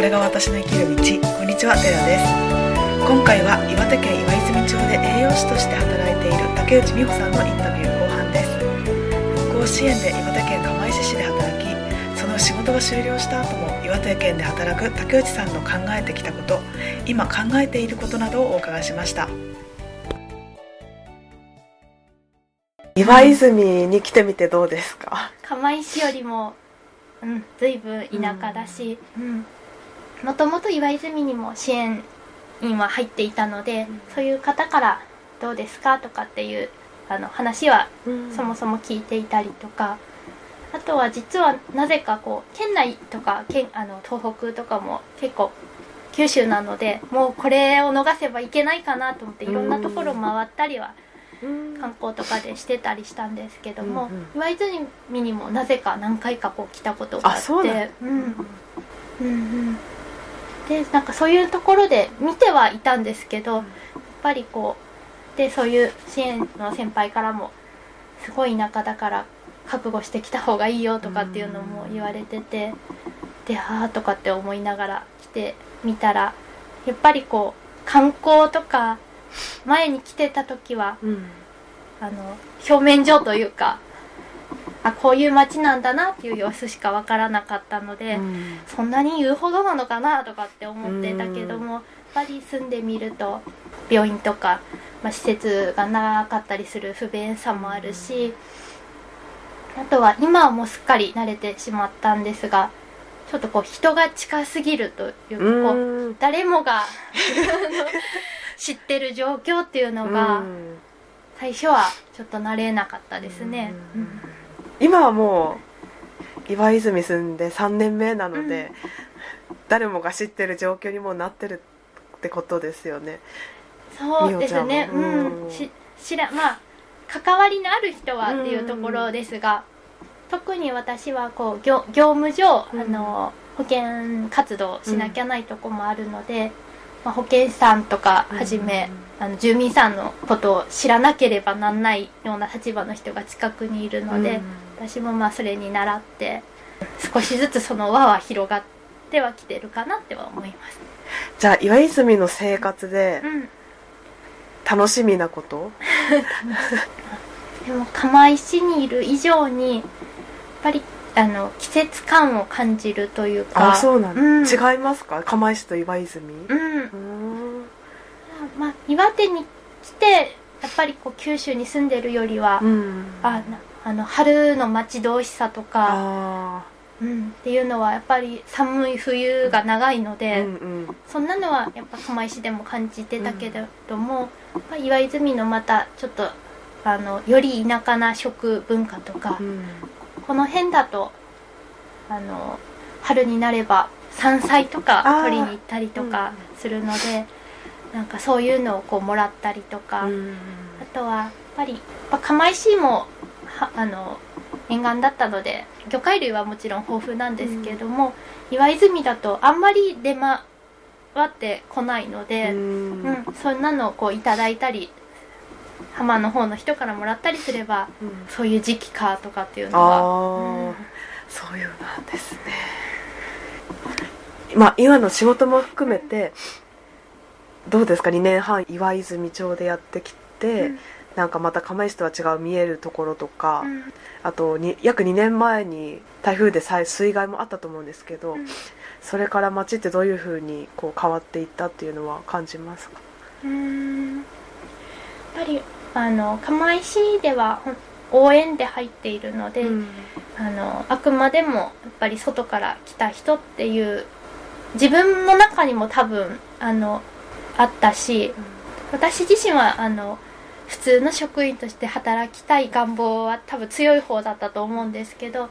これが私の生きる道。こんにちはテラです。今回は岩手県岩泉町で栄養士として働いている竹内美穂さんのインタビュー後半です。復興支援で岩手県釜石市で働きその仕事が終了した後も岩手県で働く竹内さんの考えてきたこと今考えていることなどをお伺いしました。岩泉に来てみてどうですか？釜石よりもうん随分田舎だしもともと岩泉にも支援員は入っていたので、うん。そういう方から「どうですか?」とかっていうあの話はそもそも聞いていたりとか、あとは実はなぜかこう県内とか県あの東北とかも結構九州なのでもうこれを逃せばいけないかなと思っていろんなところ回ったりは観光とかでしてたりしたんですけども、うんうん。岩泉にもなぜか何回かこう来たことがあってうんでなんかそういうところで見てはいたんですけど、やっぱりこうでそういう支援の先輩からもすごい田舎だから覚悟してきた方がいいよとかっていうのも言われてて、でああとかって思いながら来てみたらやっぱりこう観光とか前に来てた時はうん。あの表面上というかあこういう街なんだなっていう様子しかわからなかったので、うん。そんなに言うほどなのかなとかって思ってたけどもやっぱり住んでみると病院とか、まあ、施設がなかったりする不便さもあるしあとは今はもうすっかり慣れてしまったんですがちょっとこう人が近すぎるというかこううん。誰もが 知ってる状況っていうのがうん。最初はちょっと慣れなかったですね。うん。うん今はもう岩泉住んで3年目なので、誰もが知ってる状況にもうなってるってことですよね。そうですね、うん、うん。し知らまあ関わりのある人はっていうところですが、特に私はこう業業務上、うん。あの保険活動しなきゃないとこもあるので、まあ、保健師さんとかはじめ、あの住民さんのことを知らなければなんないような立場の人が近くにいるので、うん私もまあそれに倣って少しずつその輪は広がってはきてるかなっては思います。じゃあ岩泉の生活でうん。楽しみなこと、でも釜石にいる以上にやっぱりあの季節感を感じるというか。あそうなんだ、うん。違いますか？釜石と岩泉。うん。うん。まあ岩手に来てやっぱりこう九州に住んでるよりは、うん。あなあの春の待ち遠しさとか、あうん、っていうのはやっぱり寒い冬が長いのーで、うんうん。そんなのはやっぱ釜石でも感じてたけれども、まあ岩泉のまたちょっとあのより田舎な食文化とか、うんこの辺だとあの春になれば山菜とか取りに行ったりとかするので、なんかそういうのをこうもらったりとか、うんあとはやっぱり釜石もはあの沿岸だったので魚介類はもちろん豊富なんですけれども、岩泉だとあんまり出回ってこないので、うん。うんそんなのをこういただいたり浜の方の人からもらったりすればうん。そういう時期かとかっていうのは。うん。そういうなんですね。まあ今の仕事も含めてどうですか？2年半岩泉町でやってきて、うん。なんかまた釜石とは違う見えるところとか、うん。あとに約2年前に台風でさ水害もあったと思うんですけど、うん。それから町ってどういうふうにこう変わっていったっていうのは感じますか？うーんぱりあの釜石では応援で入っているので、うん。あのあくまでもやっぱり外から来た人っていう自分の中にも多分あのあったし私自身はあの普通の職員として働きたい願望は多分強い方だったと思うんですけどやっ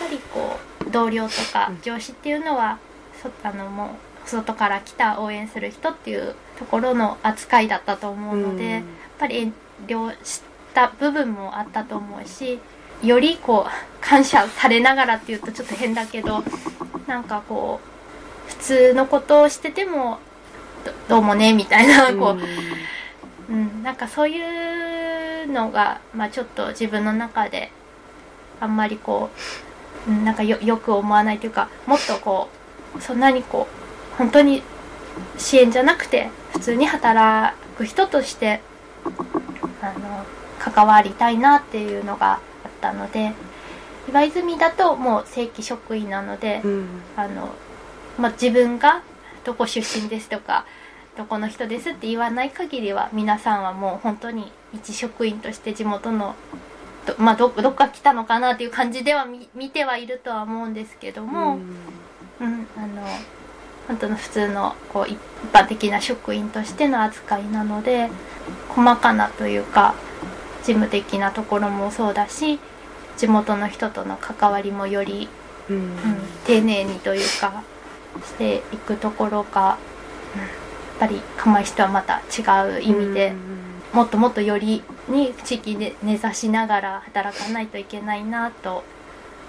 ぱりこう同僚とかうん。上司っていうのは、そあのもう外から来た応援する人っていうところの扱いだったと思うので、ぱり遠慮した部分もあったと思うしよりこう感謝されながらっていうとちょっと変だけどなんかこう普通のことをしててもどどうもねみたいなこう、うん、なんかそういうのが、まあ、ちょっと自分の中であんまりこう、うん、なんかよよく思わないというかもっとこうそんなにこう本当に支援じゃなくて普通に働く人としてあの関わりたいなっていうのがあったので岩泉だともう正規職員なので、うん。あのまあ、自分がどこ出身ですとかどこの人ですって言わない限りは皆さんはもう本当に一職員として地元のど,、まあ、どどっか来たのかなっていう感じでは見見てはいるとは思うんですけども、うんあの本当の普通のこう一般的な職員としての扱いなので細かなというか事務的なところもそうだし地元の人との関わりもよりうん。うん、丁寧にというかしていくところが、うんやっぱり釜石とはまた違う意味で、もっともっとよりに地域で根ざしながら働かないといけないなと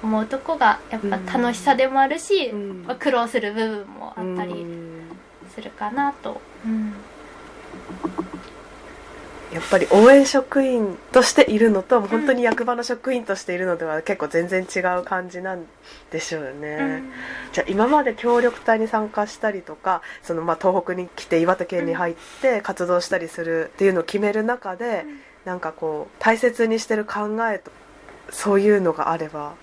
思うとこがやっぱ楽しさでもあるし、うん。まあ苦労する部分もあったうりん。するかなと。うん。やっぱり応援職員としているのと本当に役場の職員としているのでは結構全然違う感じなんでしょうよね、じゃあ今まで協力隊に参加したりとかそのまあ東北に来て岩手県に入って活動したりするっていうのを決める中でなんかこう大切にしてる考えとそういうのがあれば、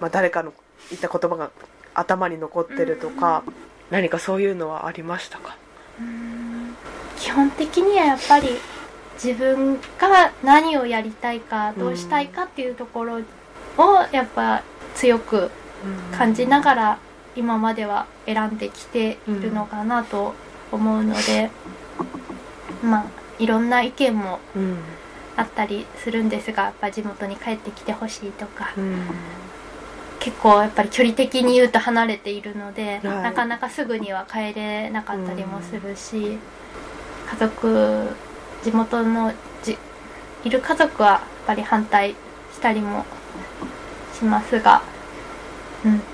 まあ、誰かの言った言葉が頭に残ってるとか何かそういうのはありましたか？うん基本的にはやっぱり自分が何をやりたいかどうしたいかっていうところをやっぱ強く感じながら今までは選んできているのかなと思うので、まあいろんな意見もうん。あったりするんですがやっぱ地元に帰ってきてほしいとかうん結構やっぱり距離的に言うと離れているので、はい。なかなかすぐには帰れなかったりもするし、家族地元のじいる家族はやっぱり反対したりもしますが、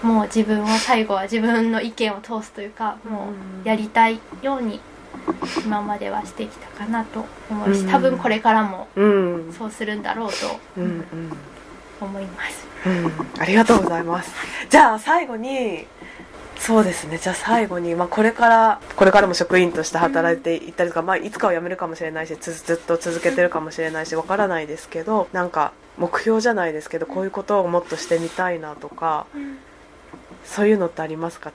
うん、もう自分は最後は自分の意見を通すというかもうやりたいように今まではしてきたかなと思うしうん。多分これからもうん。そうするんだろうと。うんうん思います。うん。ありがとうございます。じゃあ最後にそうですね。じゃあ最後に、まあ、これからこれからも職員として働いていったりとか、まあ、いつかは辞めるかもしれないしつずっと続けてるかもしれないしわからないですけどなんか目標じゃないですけどこういうことをもっとしてみたいなとかそういうのってありますか？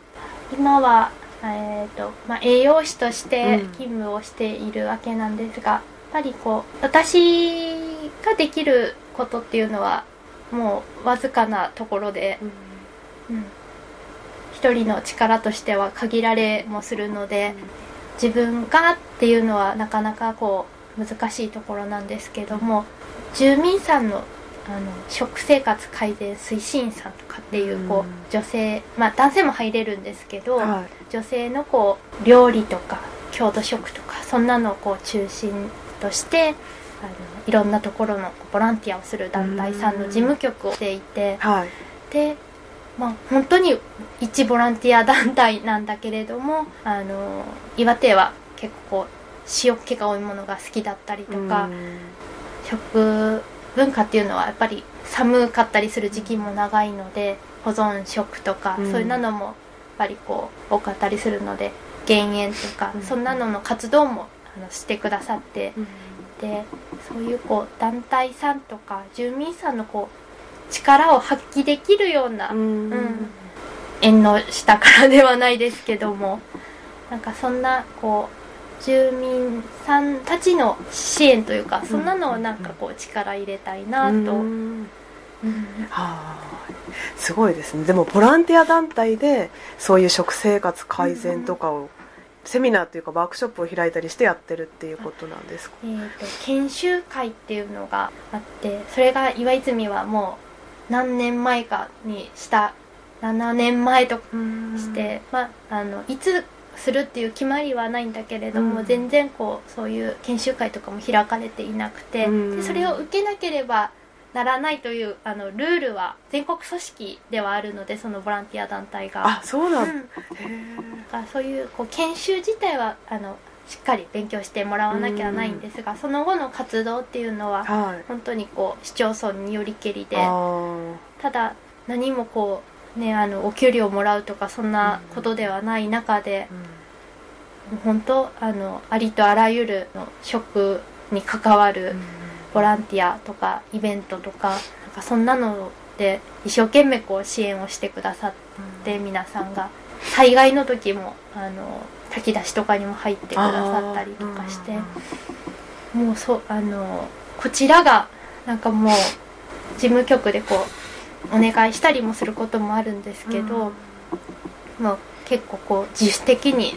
今は、えーとまあ、栄養士としてうん。勤務をしているわけなんですが、やっぱりこう私ができることっていうのはもうわずかなところで、うん。一人の力としては限られもするので、自分がっていうのはなかなかこう難しいところなんですけども住民さんのあの食生活改善推進員さんとかっていうこうん。う女性まあ男性も入れるんですけど、は女性のこう料理とか郷土食とかそんなのをこう中心としていろんなところのボランティアをする団体さんの事務局をしていていはい。でまあ本当に一ボランティア団体なんだけれどもあの岩手は結構塩っ気が多いものが好きだったりとか、食文化っていうのはやっぱり寒かったりする時期も長いので保存食とか、うん。そういうのもやっぱりこう多かったりするので減塩とか、うん。そんなのの活動もあのしてくださってでそういうこう団体さんとか住民さんのこう力を発揮できるような、うん。うん縁の下からではないですけどもなんかそんなこう住民さんたちの支援というかそんなのをなんかこう力入れたいなと、うん。うん。はあ。すごいですね。でもボランティア団体でそういう食生活改善とかを、セミナーというかワークショップを開いたりしてやってるっていうことなんですか？えー、と研修会っていうのがあってそれが岩泉はもう何年前かにした7年前として、まあ、あのいつするっていう決まりはないんだけれども、うん。全然こうそういう研修会とかも開かれていなくて、うん。でそれを受けなければならないというあのルールは全国組織ではあるのでそのボランティア団体が。あそうなんだ、うん。そういうこう研修自体はあのしっかり勉強してもらわなきゃないんですが、その後の活動っていうのははい。本当にこう市町村によりけりでただ何もこうねあのお給料もらうとかそんなことではない中で、本当あのありとあらゆるの職に関わるボランティアとかイベントとかなんかそんなので一生懸命こう支援をしてくださって皆さんが災害の時もあの炊き出しとかにも入ってくださったりとかしてもうそうあのこちらがなんかもう事務局でこうお願いしたりもすることもあるんですけど、もう結構こう自主的に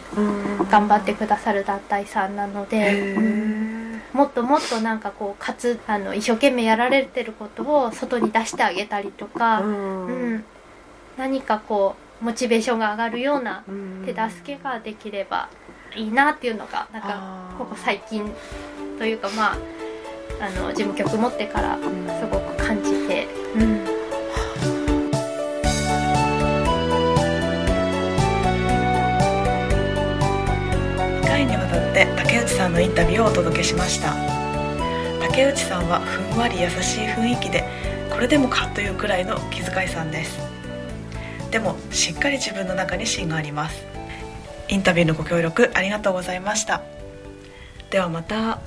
頑張ってくださる団体さんなので、もっともっとなんかこうかつあの一生懸命やられてることを外に出してあげたりとか、うん。何かこうモチベーションが上がるような手助けができればいいなっていうのがなんかここ最近というかまああの事務局持ってからすごく感じて。で竹内さんのインタビューをお届けしました。竹内さんはふんわり優しい雰囲気でこれでもかというくらいの気遣いさんです。でもしっかり自分の中に芯があります。インタビューのご協力ありがとうございました。ではまた。